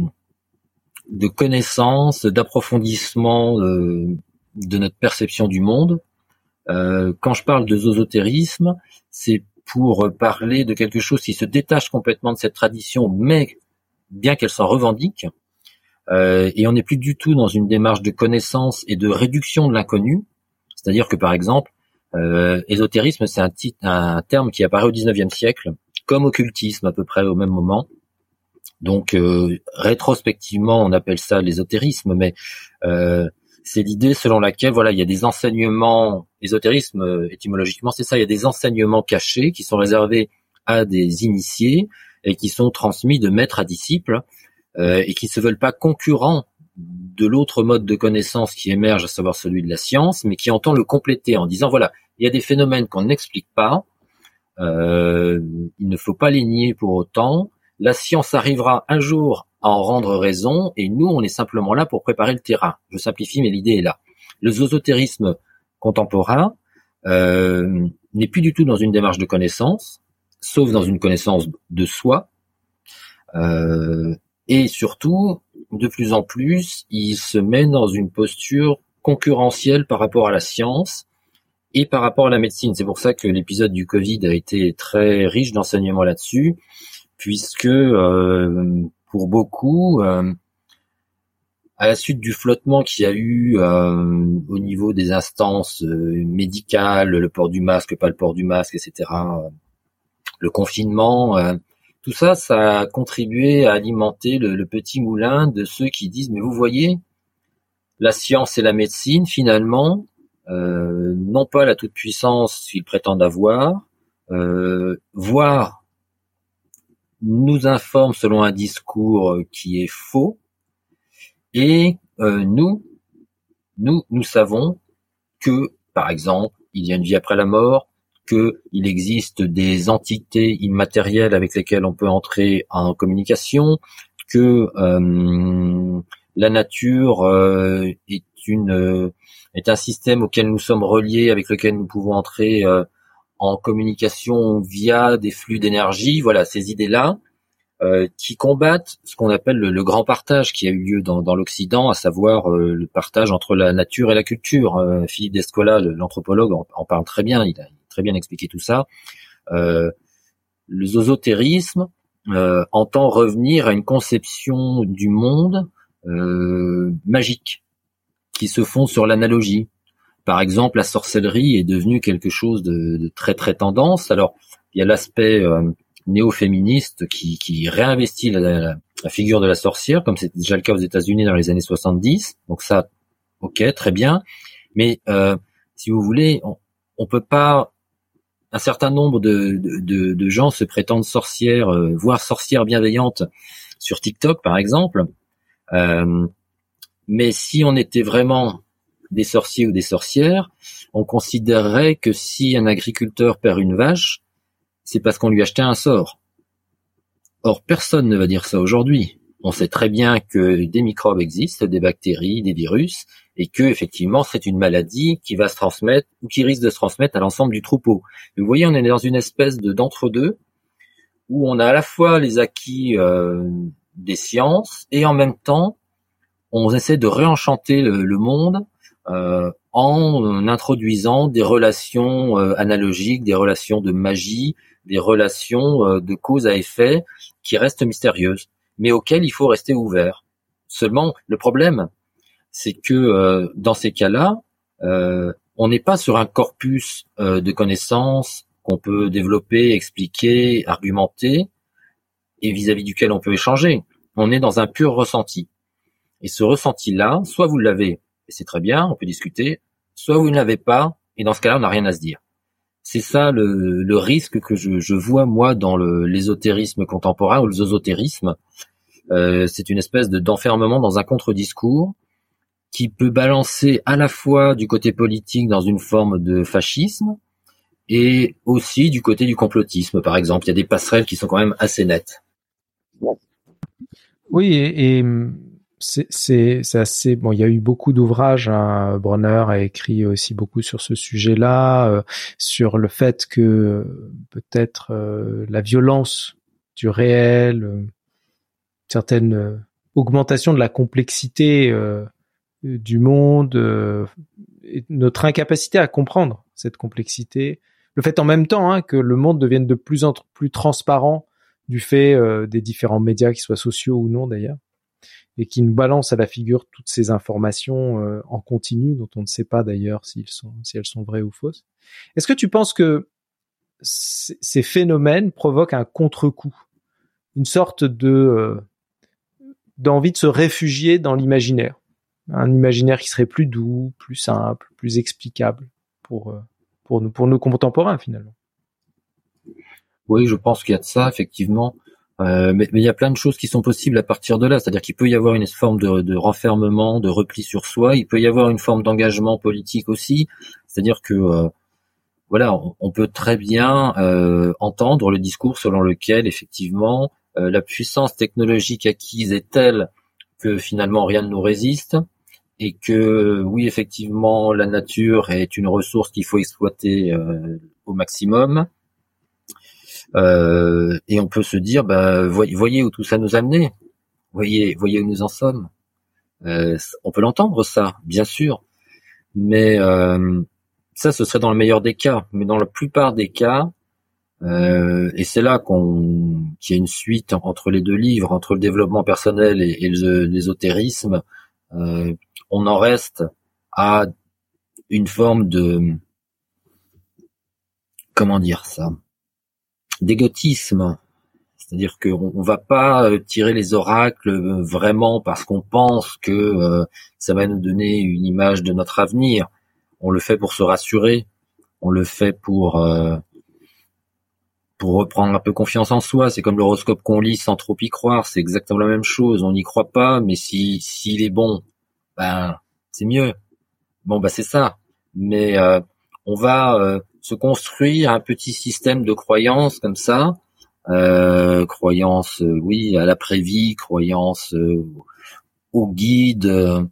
de connaissance, d'approfondissement euh, de notre perception du monde. quand je parle de zozotérisme, c'est pour parler de quelque chose qui se détache complètement de cette tradition, mais bien qu'elle s'en revendique, et on n'est plus du tout dans une démarche de connaissance et de réduction de l'inconnu. C'est-à-dire que, par exemple, euh, ésotérisme, c'est un, un terme qui apparaît au XIXe siècle, comme occultisme à peu près au même moment. Donc euh, rétrospectivement, on appelle ça l'ésotérisme, mais euh, c'est l'idée selon laquelle voilà, il y a des enseignements ésotérisme euh, étymologiquement, c'est ça, il y a des enseignements cachés qui sont réservés à des initiés et qui sont transmis de maître à disciple euh, et qui se veulent pas concurrents de l'autre mode de connaissance qui émerge, à savoir celui de la science, mais qui entend le compléter en disant voilà, il y a des phénomènes qu'on n'explique pas, euh, il ne faut pas les nier pour autant. La science arrivera un jour à en rendre raison, et nous, on est simplement là pour préparer le terrain. Je simplifie, mais l'idée est là. Le zozotérisme contemporain euh, n'est plus du tout dans une démarche de connaissance, sauf dans une connaissance de soi, euh, et surtout, de plus en plus, il se met dans une posture concurrentielle par rapport à la science, et par rapport à la médecine. C'est pour ça que l'épisode du Covid a été très riche d'enseignements là-dessus, puisque euh, pour beaucoup, euh, à la suite du flottement qu'il y a eu euh, au niveau des instances médicales, le port du masque, pas le port du masque, etc., le confinement, tout ça, ça a contribué à alimenter le, le petit moulin de ceux qui disent, mais vous voyez, la science et la médecine, finalement, euh, n'ont pas la toute-puissance qu'ils prétendent avoir, euh, voire nous informent selon un discours qui est faux, et euh, nous, nous, nous savons que, par exemple, il y a une vie après la mort, qu'il existe des entités immatérielles avec lesquelles on peut entrer en communication, que euh, la nature euh, est une euh, est un système auquel nous sommes reliés, avec lequel nous pouvons entrer en communication via des flux d'énergie. Voilà, ces idées-là qui combattent ce qu'on appelle le, grand partage qui a eu lieu dans, l'Occident, à savoir le partage entre la nature et la culture. Philippe Descola, l'anthropologue, en, parle très bien. Il a très bien expliqué tout ça. le zozotérisme, euh, entend revenir à une conception du monde euh, magique qui se fond sur l'analogie. Par exemple, la sorcellerie est devenue quelque chose de, très très tendance. Alors, il y a l'aspect euh, néo-féministe qui, qui réinvestit la, figure de la sorcière, comme c'était déjà le cas aux États-Unis dans les années 70. Donc ça, ok, très bien. Mais euh, si vous voulez, on, on peut pas un certain nombre de, de, de gens se prétendent sorcières, euh, voire sorcières bienveillantes sur TikTok par exemple. Euh, mais si on était vraiment des sorciers ou des sorcières, on considérerait que si un agriculteur perd une vache, c'est parce qu'on lui achetait un sort. Or, personne ne va dire ça aujourd'hui. On sait très bien que des microbes existent, des bactéries, des virus, et que effectivement c'est une maladie qui va se transmettre ou qui risque de se transmettre à l'ensemble du troupeau. vous voyez, on est dans une espèce de d'entre-deux où on a à la fois les acquis euh, des sciences et en même temps on essaie de réenchanter le, monde euh, en introduisant des relations euh, analogiques, des relations de magie, des relations de cause à effet qui restent mystérieuses, mais auxquelles il faut rester ouvert. Seulement, le problème, c'est que euh, dans ces cas-là, euh, on n'est pas sur un corpus euh, de connaissances qu'on peut développer, expliquer, argumenter, et vis-à-vis duquel on peut échanger. On est dans un pur ressenti. Et ce ressenti-là, soit vous l'avez, c'est très bien, on peut discuter, soit vous ne l'avez pas, et dans ce cas-là, on n'a rien à se dire. C'est ça le, risque que je, vois moi dans l'ésotérisme contemporain ou le zozotérisme. c'est une espèce de d'enfermement dans un contre-discours qui peut balancer à la fois du côté politique dans une forme de fascisme et aussi du côté du complotisme, par exemple. Il y a des passerelles qui sont quand même assez nettes. Oui, et, c'est assez bon. Il y a eu beaucoup d'ouvrages. Hein. Bronner a écrit aussi beaucoup sur ce sujet-là, euh, sur le fait que peut-être euh, la violence du réel, euh, certaines augmentations de la complexité du monde, euh, notre incapacité à comprendre cette complexité, le fait en même temps hein, que le monde devienne de plus en plus transparent du fait euh, des différents médias, qu'ils soient sociaux ou non d'ailleurs, et qui nous balance à la figure toutes ces informations euh, en continu dont on ne sait pas d'ailleurs si elles sont vraies ou fausses. Est-ce que tu penses que ces phénomènes provoquent un contre-coup, une sorte de d'envie de se réfugier dans l'imaginaire? Un imaginaire qui serait plus doux, plus simple, plus explicable pour euh, pour nous pour nos contemporains finalement. Oui, je pense qu'il y a de ça effectivement. Euh, mais, mais, il y a plein de choses qui sont possibles à partir de là. C'est-à-dire qu'il peut y avoir une forme de, de, renfermement, de repli sur soi. Il peut y avoir une forme d'engagement politique aussi. C'est-à-dire que euh, voilà, on, peut très bien euh, entendre le discours selon lequel effectivement euh, la puissance technologique acquise est telle que finalement rien ne nous résiste et que oui effectivement la nature est une ressource qu'il faut exploiter euh, au maximum euh, et on peut se dire bah voyez, où tout ça nous a amené voyez voyez où nous en sommes. Euh, on peut l'entendre ça bien sûr. Mais ça ce serait dans le meilleur des cas. Mais dans la plupart des cas et c'est là qu'on qu'il y a une suite entre les deux livres entre le développement personnel et, et l'ésotérisme euh, on en reste à une forme de comment dire ça? D'égotisme C'est-à-dire qu'on on va pas euh, tirer les oracles euh, vraiment parce qu'on pense que euh, ça va nous donner une image de notre avenir. On le fait pour se rassurer, on le fait pour pour reprendre un peu confiance en soi. C'est comme l'horoscope qu'on lit sans trop y croire. C'est exactement la même chose. On n'y croit pas, mais si s'il est bon, ben c'est mieux. Bon bah c'est ça. Mais on va se construire un petit système de croyances comme ça euh, croyance, euh, oui, à l'après-vie, croyance euh, au guide, euh,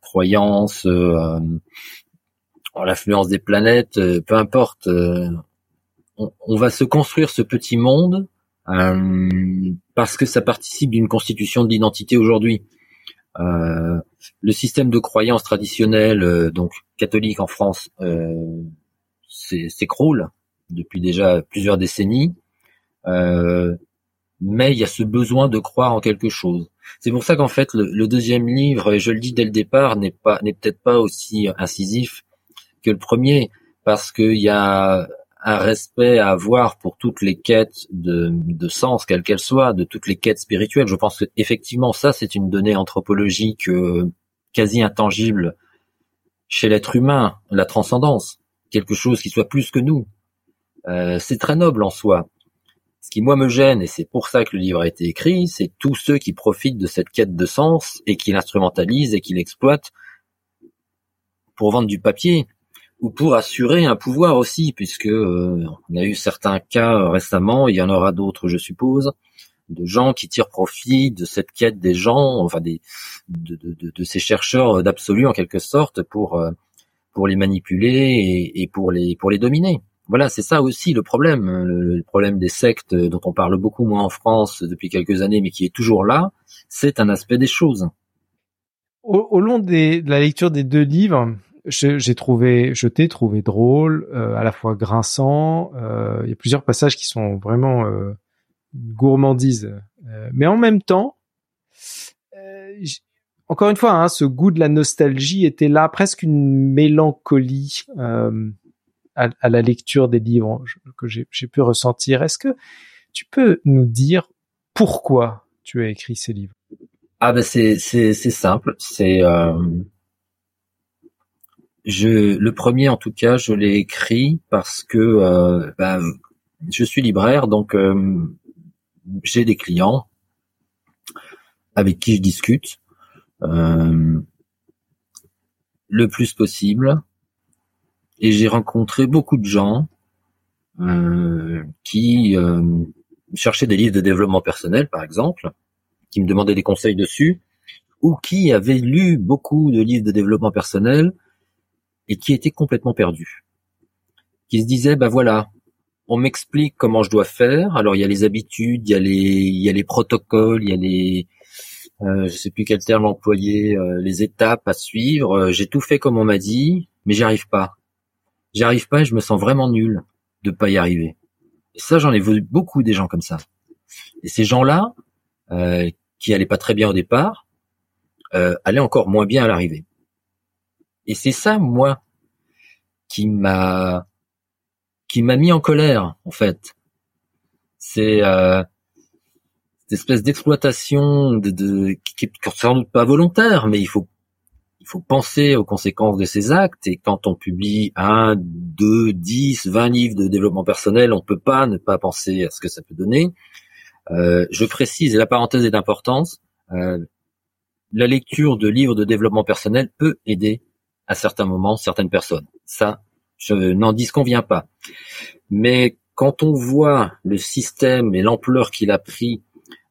croyance en l'influence des planètes, peu importe. On, va se construire ce petit monde parce que ça participe d'une constitution de l'identité aujourd'hui. Euh, le système de croyance traditionnel, donc catholique en France, euh, s'écroule depuis déjà plusieurs décennies. Euh, mais il y a ce besoin de croire en quelque chose. C'est pour ça qu'en fait le, deuxième livre, et je le dis dès le départ, n'est pas n'est peut-être pas aussi incisif que le premier, parce qu'il y a un respect à avoir pour toutes les quêtes de, de sens, quelles qu'elles soient, de toutes les quêtes spirituelles. Je pense que effectivement ça c'est une donnée anthropologique euh, quasi intangible chez l'être humain, la transcendance, quelque chose qui soit plus que nous. Euh, c'est très noble en soi. Ce qui moi me gêne, et c'est pour ça que le livre a été écrit, c'est tous ceux qui profitent de cette quête de sens et qui l'instrumentalisent et qui l'exploitent pour vendre du papier ou pour assurer un pouvoir aussi, puisque euh, on a eu certains cas récemment, il y en aura d'autres, je suppose, de gens qui tirent profit de cette quête des gens, enfin des de, ces chercheurs d'absolu en quelque sorte pour euh, pour les manipuler et, et pour les pour les dominer voilà, c'est ça aussi le problème, le, problème des sectes dont on parle beaucoup moins en France depuis quelques années, mais qui est toujours là, c'est un aspect des choses. Au, long de la lecture des deux livres, j'ai trouvé, je t'ai trouvé drôle, euh, à la fois grinçant. Euh, il y a plusieurs passages qui sont vraiment euh, gourmandises, mais en même temps, encore une fois, hein, ce goût de la nostalgie était là, presque une mélancolie à, la lecture des livres que j'ai pu ressentir. Est-ce que tu peux nous dire pourquoi tu as écrit ces livres? Ah ben c'est simple, c'est euh, le premier en tout cas je l'ai écrit parce que euh, ben, je suis libraire donc euh, j'ai des clients avec qui je discute le plus possible et j'ai rencontré beaucoup de gens euh, qui euh, cherchaient des livres de développement personnel, par exemple, qui me demandaient des conseils dessus, ou qui avaient lu beaucoup de livres de développement personnel et qui étaient complètement perdus, qui se disaient, bah voilà, on m'explique comment je dois faire. Alors il y a les habitudes, il y a les, il y a les protocoles, il y a les, euh, je sais plus quel terme employer, euh, les étapes à suivre. Euh, j'ai tout fait comme on m'a dit, mais j'y arrive pas j'y arrive pas et je me sens vraiment nul de pas y arriver. Ça, j'en ai vu beaucoup des gens comme ça. Et ces gens-là, euh, qui allaient pas très bien au départ, allaient encore moins bien à l'arrivée. Et c'est ça, moi, qui m'a qui m'a mis en colère, en fait. C'est cette espèce d'exploitation de, de, qui est sans doute pas volontaire, mais il faut il faut penser aux conséquences de ces actes et quand on publie un, deux, dix, vingt livres de développement personnel, on peut pas ne pas penser à ce que ça peut donner. Euh, je précise, et la parenthèse est d'importance, euh, la lecture de livres de développement personnel peut aider à certains moments certaines personnes. Ça, je n'en disconviens pas. Mais quand on voit le système et l'ampleur qu'il a pris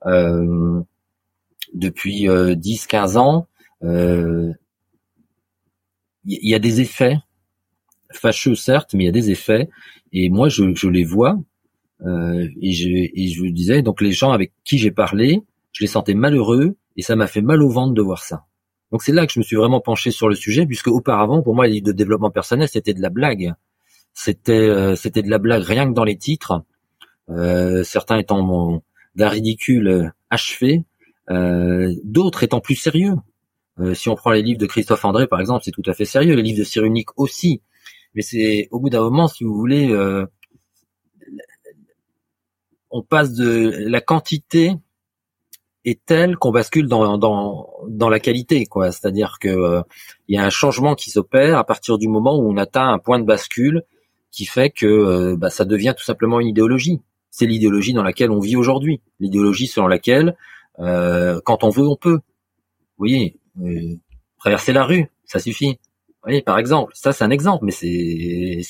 depuis 10-15 ans, euh, il y a des effets fâcheux certes, mais il y a des effets. Et moi, je, je les vois. Euh, et, je, et je disais, donc les gens avec qui j'ai parlé, je les sentais malheureux et ça m'a fait mal au ventre de voir ça. Donc c'est là que je me suis vraiment penché sur le sujet, puisque auparavant, pour moi, les livres de développement personnel, c'était de la blague. C'était euh, c'était de la blague rien que dans les titres. Euh, certains étant d'un ridicule achevé, euh, d'autres étant plus sérieux. Euh, si on prend les livres de Christophe André, par exemple, c'est tout à fait sérieux. Les livres de Cyrulnik aussi. Mais c'est au bout d'un moment, si vous voulez, euh, on passe de la quantité est telle qu'on bascule dans, la qualité, quoi. C'est-à-dire que euh, il y a un changement qui s'opère à partir du moment où on atteint un point de bascule qui fait que euh, bah, ça devient tout simplement une idéologie. C'est l'idéologie dans laquelle on vit aujourd'hui, l'idéologie selon laquelle euh, quand on veut, on peut. Vous voyez, traverser la rue, ça suffit. Vous voyez, par exemple, ça c'est un exemple, mais c'est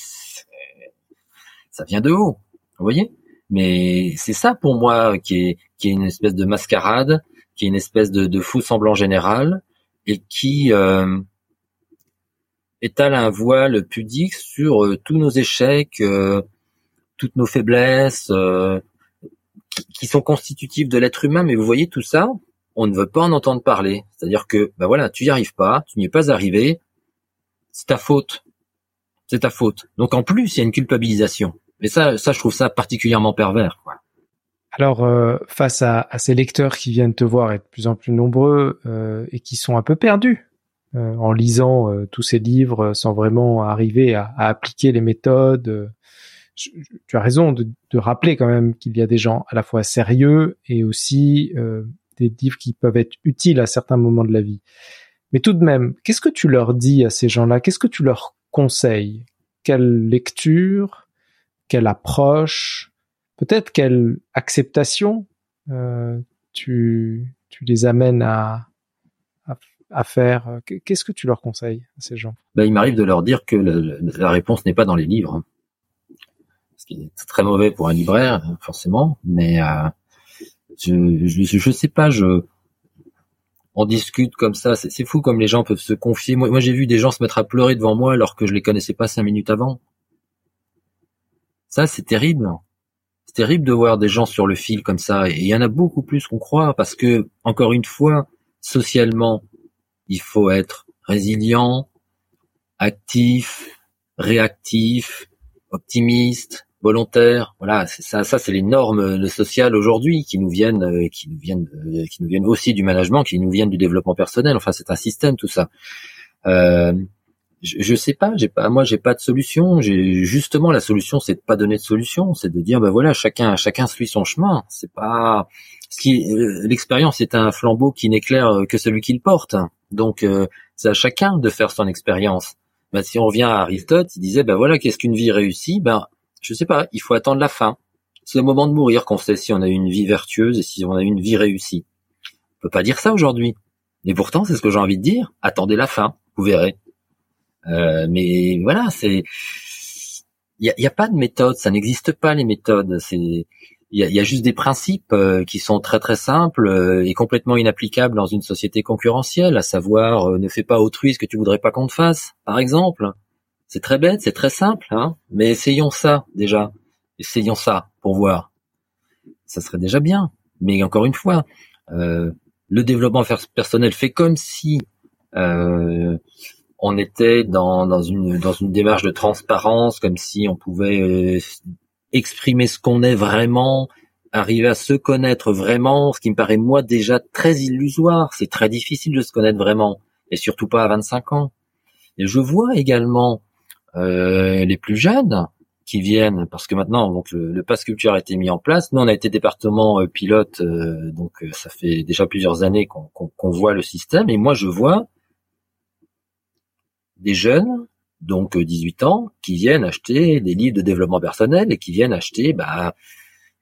ça vient de haut. Vous voyez mais c'est ça pour moi qui est, une espèce de mascarade, qui est une espèce de, de faux semblant général et qui euh, étale un voile pudique sur euh, tous nos échecs, euh, toutes nos faiblesses, euh, qui, sont constitutives de l'être humain. Mais vous voyez tout ça, on ne veut pas en entendre parler. C'est-à-dire que, ben voilà, tu y arrives pas, tu n'y es pas arrivé, c'est ta faute, c'est ta faute. Donc en plus, il y a une culpabilisation. Mais ça, ça, je trouve ça particulièrement pervers. Quoi. Alors, euh, face à, ces lecteurs qui viennent te voir et de plus en plus nombreux euh, et qui sont un peu perdus en lisant tous ces livres sans vraiment arriver à appliquer les méthodes, euh, tu as raison de, rappeler quand même qu'il y a des gens à la fois sérieux et aussi des livres qui peuvent être utiles à certains moments de la vie. Mais tout de même, qu'est-ce que tu leur dis à ces gens-là? Qu'est-ce que tu leur conseilles? Quelle lecture? Quelle approche, peut-être quelle acceptation euh, tu, les amènes à, faire? Qu'est-ce que tu leur conseilles à ces gens? Ben, Il m'arrive de leur dire que la réponse n'est pas dans les livres, qui est très mauvais pour un libraire, forcément, mais euh, je, je, je sais pas, je on discute comme ça, c'est fou comme les gens peuvent se confier. Moi, moi j'ai vu des gens se mettre à pleurer devant moi alors que je les connaissais pas cinq minutes avant. Ça, c'est terrible. C'est terrible de voir des gens sur le fil comme ça. Et il y en a beaucoup plus qu'on croit parce que, encore une fois, socialement, il faut être résilient, actif, réactif, optimiste, volontaire. Voilà, ça, ça c'est les normes sociales aujourd'hui qui nous viennent, euh, qui nous viennent, euh, qui nous viennent aussi du management, qui nous viennent du développement personnel. Enfin, c'est un système tout ça. Euh, je, je sais pas, j'ai pas, moi j'ai pas de solution. J'ai justement la solution, c'est de pas donner de solution, c'est de dire ben voilà, chacun, chacun suit son chemin. C'est pas ce qui, euh, l'expérience est un flambeau qui n'éclaire que celui qui le porte. Donc euh, c'est à chacun de faire son expérience. Ben, si on revient à Aristote, il disait ben voilà, qu'est-ce qu'une vie réussie? Ben je sais pas, il faut attendre la fin. C'est le moment de mourir qu'on sait si on a eu une vie vertueuse et si on a eu une vie réussie. On peut pas dire ça aujourd'hui. Et pourtant, c'est ce que j'ai envie de dire. Attendez la fin, vous verrez. Euh, mais voilà, c'est il y a, a, pas de méthode, ça n'existe pas les méthodes. C'est il y a, y a, juste des principes euh, qui sont très très simples euh, et complètement inapplicables dans une société concurrentielle, à savoir ne fais pas autrui ce que tu voudrais pas qu'on te fasse, par exemple. C'est très bête, c'est très simple, hein, mais essayons ça déjà. Essayons ça pour voir. Ça serait déjà bien. Mais encore une fois, le développement personnel fait comme si euh, on était dans, dans, une, dans une démarche de transparence, comme si on pouvait euh, exprimer ce qu'on est vraiment, arriver à se connaître vraiment, ce qui me paraît moi déjà très illusoire. C'est très difficile de se connaître vraiment, et surtout pas à 25 ans. Et je vois également euh, les plus jeunes qui viennent, parce que maintenant donc le, le pass culture a été mis en place. Nous on a été département euh, pilote, euh, donc euh, ça fait déjà plusieurs années qu'on voit le système, et moi je vois des jeunes, donc 18 euh, ans, qui viennent acheter des livres de développement personnel et qui viennent acheter bah,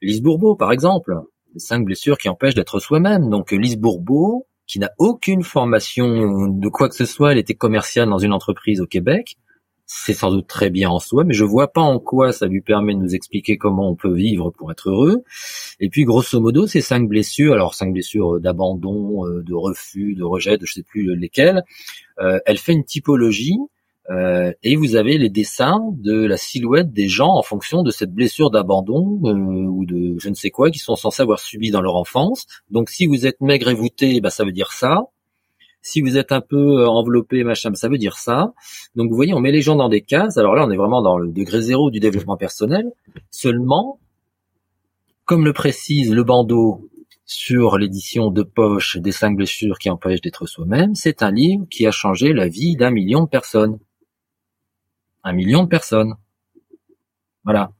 Lise Bourbeau, par exemple, les cinq blessures qui empêchent d'être soi-même. Donc Lise Bourbeau, qui n'a aucune formation de quoi que ce soit, elle était commerciale dans une entreprise au Québec, c'est sans doute très bien en soi, mais je vois pas en quoi ça lui permet de nous expliquer comment on peut vivre pour être heureux. Et puis, grosso modo, ces cinq blessures, alors cinq blessures d'abandon, euh, de refus, de rejet, de je sais plus lesquelles, euh, elle fait une typologie euh, et vous avez les dessins de la silhouette des gens en fonction de cette blessure d'abandon ou de je ne sais quoi qui sont censés avoir subi dans leur enfance. Donc, si vous êtes maigre et voûté, bah, ça veut dire ça. Si vous êtes un peu euh, enveloppé, machin, ça veut dire ça. Donc vous voyez, on met les gens dans des cases. Alors là, on est vraiment dans le degré zéro du développement personnel. Seulement, comme le précise le bandeau sur l'édition de poche des cinq blessures qui empêchent d'être soi-même, c'est un livre qui a changé la vie d'un million de personnes. Un million de personnes. Voilà.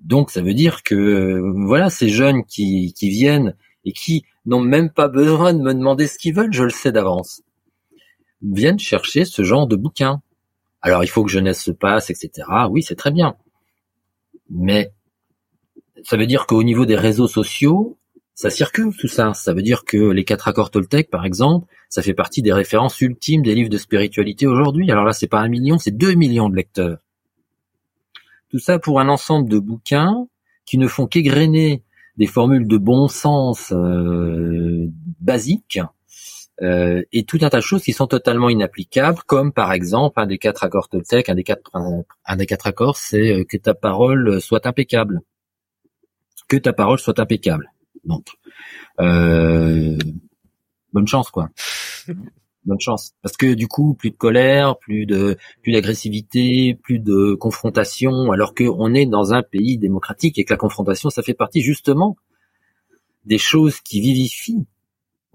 Donc ça veut dire que voilà, ces jeunes qui, qui viennent et qui n'ont même pas besoin de me demander ce qu'ils veulent, je le sais d'avance, viennent chercher ce genre de bouquins. Alors il faut que jeunesse se passe, etc. Oui, c'est très bien. Mais ça veut dire qu'au niveau des réseaux sociaux, ça circule tout ça. Ça veut dire que les quatre accords Toltec, par exemple, ça fait partie des références ultimes des livres de spiritualité aujourd'hui. Alors là, c'est pas un million, c'est deux millions de lecteurs. Tout ça pour un ensemble de bouquins qui ne font qu'égrener des formules de bon sens euh, basiques euh, et tout un tas de choses qui sont totalement inapplicables, comme par exemple un des quatre accords Toltec, un des quatre, un des quatre accords, c'est euh, que ta parole soit impeccable, que ta parole soit impeccable. Donc, euh, bonne chance quoi. bonne chance. Parce que du coup, plus de colère, plus de plus d'agressivité, plus de confrontation, alors qu'on est dans un pays démocratique et que la confrontation, ça fait partie justement des choses qui vivifient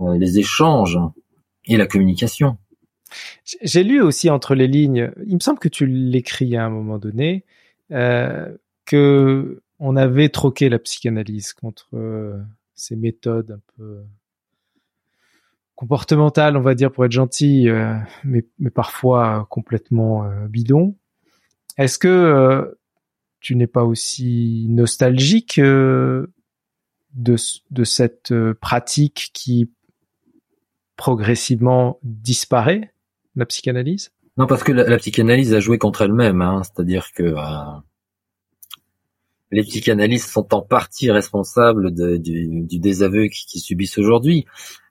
euh, les échanges et la communication. J'ai lu aussi entre les lignes, il me semble que tu l'écris à un moment donné, euh, que on avait troqué la psychanalyse contre euh, ces méthodes un peu comportementale, on va dire, pour être gentil, euh, mais, mais, parfois complètement euh, bidon. Est-ce que euh, tu n'es pas aussi nostalgique de, de cette pratique qui progressivement disparaît, la psychanalyse? Non, parce que la, psychanalyse a joué contre elle-même, hein, c'est-à-dire que les psychanalystes sont en partie responsables du, du, désaveu qu'ils subissent aujourd'hui.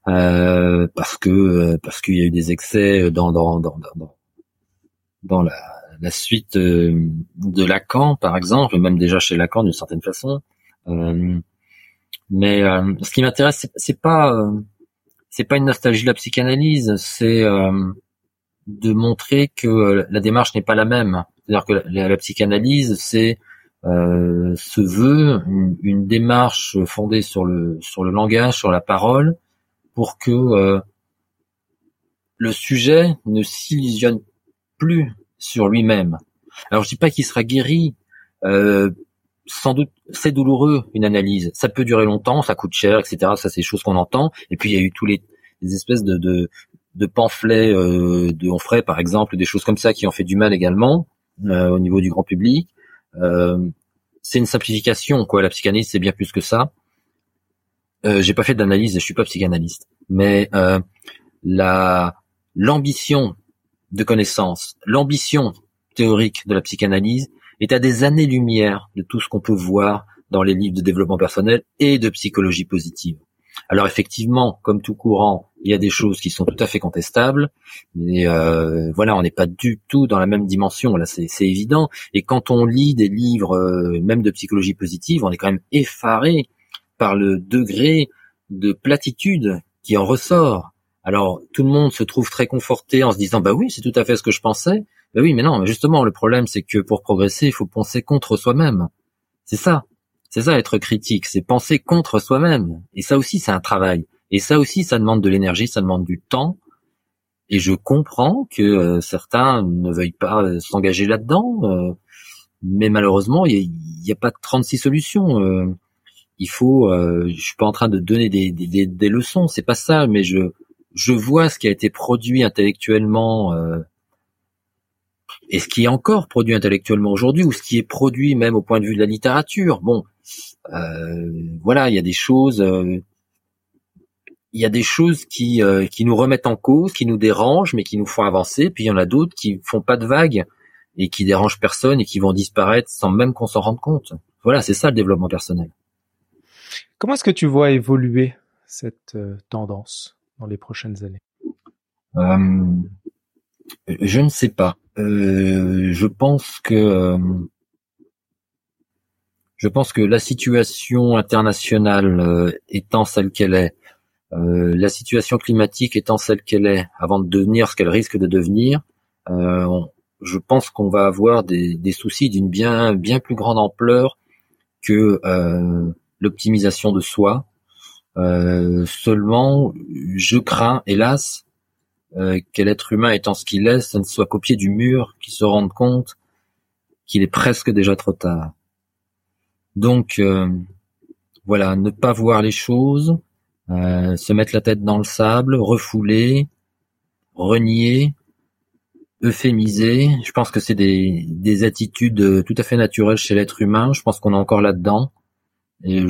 Euh, parce que euh, parce qu'il y a eu des excès dans dans dans dans, dans la, suite euh, de Lacan par exemple, même déjà chez Lacan d'une certaine façon. mais ce qui m'intéresse, c'est pas c'est pas une nostalgie de la psychanalyse, c'est de montrer que la démarche n'est pas la même. C'est-à-dire que la psychanalyse, c'est euh, se veut une, une, démarche fondée sur le sur le langage, sur la parole, pour que euh, le sujet ne s'illusionne plus sur lui-même. Alors je dis pas qu'il sera guéri. Euh, sans doute, c'est douloureux une analyse. Ça peut durer longtemps, ça coûte cher, etc. Ça, c'est des choses qu'on entend. Et puis il y a eu tous les, espèces de, de, de pamphlets euh, de Onfray, par exemple, des choses comme ça qui ont fait du mal également euh, au niveau du grand public. Euh, c'est une simplification, quoi. La psychanalyse, c'est bien plus que ça. Euh, j'ai pas fait d'analyse, je suis pas psychanalyste, mais euh, la l'ambition de connaissance, l'ambition théorique de la psychanalyse est à des années-lumière de tout ce qu'on peut voir dans les livres de développement personnel et de psychologie positive. Alors effectivement, comme tout courant, il y a des choses qui sont tout à fait contestables, mais euh, voilà, on n'est pas du tout dans la même dimension. Là, c'est évident. Et quand on lit des livres, euh, même de psychologie positive, on est quand même effaré par le degré de platitude qui en ressort. Alors tout le monde se trouve très conforté en se disant bah oui c'est tout à fait ce que je pensais. Bah oui mais non justement le problème c'est que pour progresser il faut penser contre soi-même. C'est ça. C'est ça être critique, c'est penser contre soi-même. Et ça aussi c'est un travail. Et ça aussi ça demande de l'énergie, ça demande du temps. Et je comprends que euh, certains ne veuillent pas euh, s'engager là-dedans. Euh, mais malheureusement, il n'y a, a, pas 36 solutions il faut je suis pas en train de donner des, des, des, leçons c'est pas ça mais je je vois ce qui a été produit intellectuellement et ce qui est encore produit intellectuellement aujourd'hui ou ce qui est produit même au point de vue de la littérature bon euh, voilà il y a des choses euh, il y a des choses qui euh, qui nous remettent en cause qui nous dérangent mais qui nous font avancer. Puis il y en a d'autres qui font pas de vagues et qui dérangent personne et qui vont disparaître sans même qu'on s'en rende compte. Voilà c'est ça le développement personnel. Comment est-ce que tu vois évoluer cette euh, tendance dans les prochaines années? Euh, Je ne sais pas. Euh, je pense que je pense que la situation internationale étant celle qu'elle est, la situation climatique étant celle qu'elle est, avant de devenir ce qu'elle risque de devenir, je pense qu'on va avoir des, soucis d'une bien bien plus grande ampleur que l'optimisation de soi. Euh, seulement, je crains, hélas, euh, quel être humain étant ce qu'il est, ça ne soit copié du mur, qu'il se rende compte qu'il est presque déjà trop tard. Donc voilà, ne pas voir les choses, se mettre la tête dans le sable, refouler, renier, euphémiser. Je pense que c'est des, des attitudes tout à fait naturelles chez l'être humain. Je pense qu'on est encore là-dedans. Et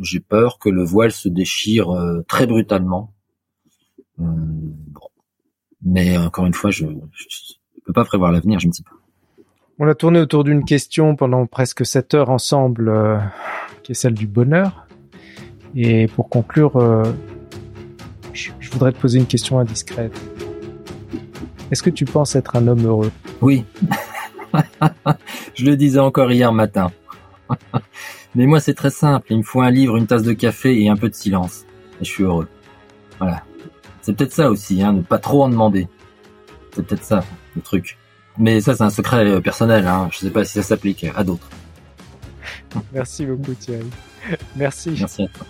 j'ai peur que le voile se déchire très brutalement. Mais encore une fois, je ne peux pas prévoir l'avenir, je ne sais pas. On a tourné autour d'une question pendant presque sept heures ensemble, euh, qui est celle du bonheur. Et pour conclure, euh, je, voudrais te poser une question indiscrète. Est-ce que tu penses être un homme heureux? Oui. je le disais encore hier matin. Mais moi, c'est très simple. Il me faut un livre, une tasse de café et un peu de silence. Et je suis heureux. Voilà. C'est peut-être ça aussi, hein, ne pas trop en demander. C'est peut-être ça, le truc. Mais ça, c'est un secret euh, personnel. Hein. Je sais pas si ça s'applique à d'autres. Merci beaucoup, Thierry. Merci. Merci à toi.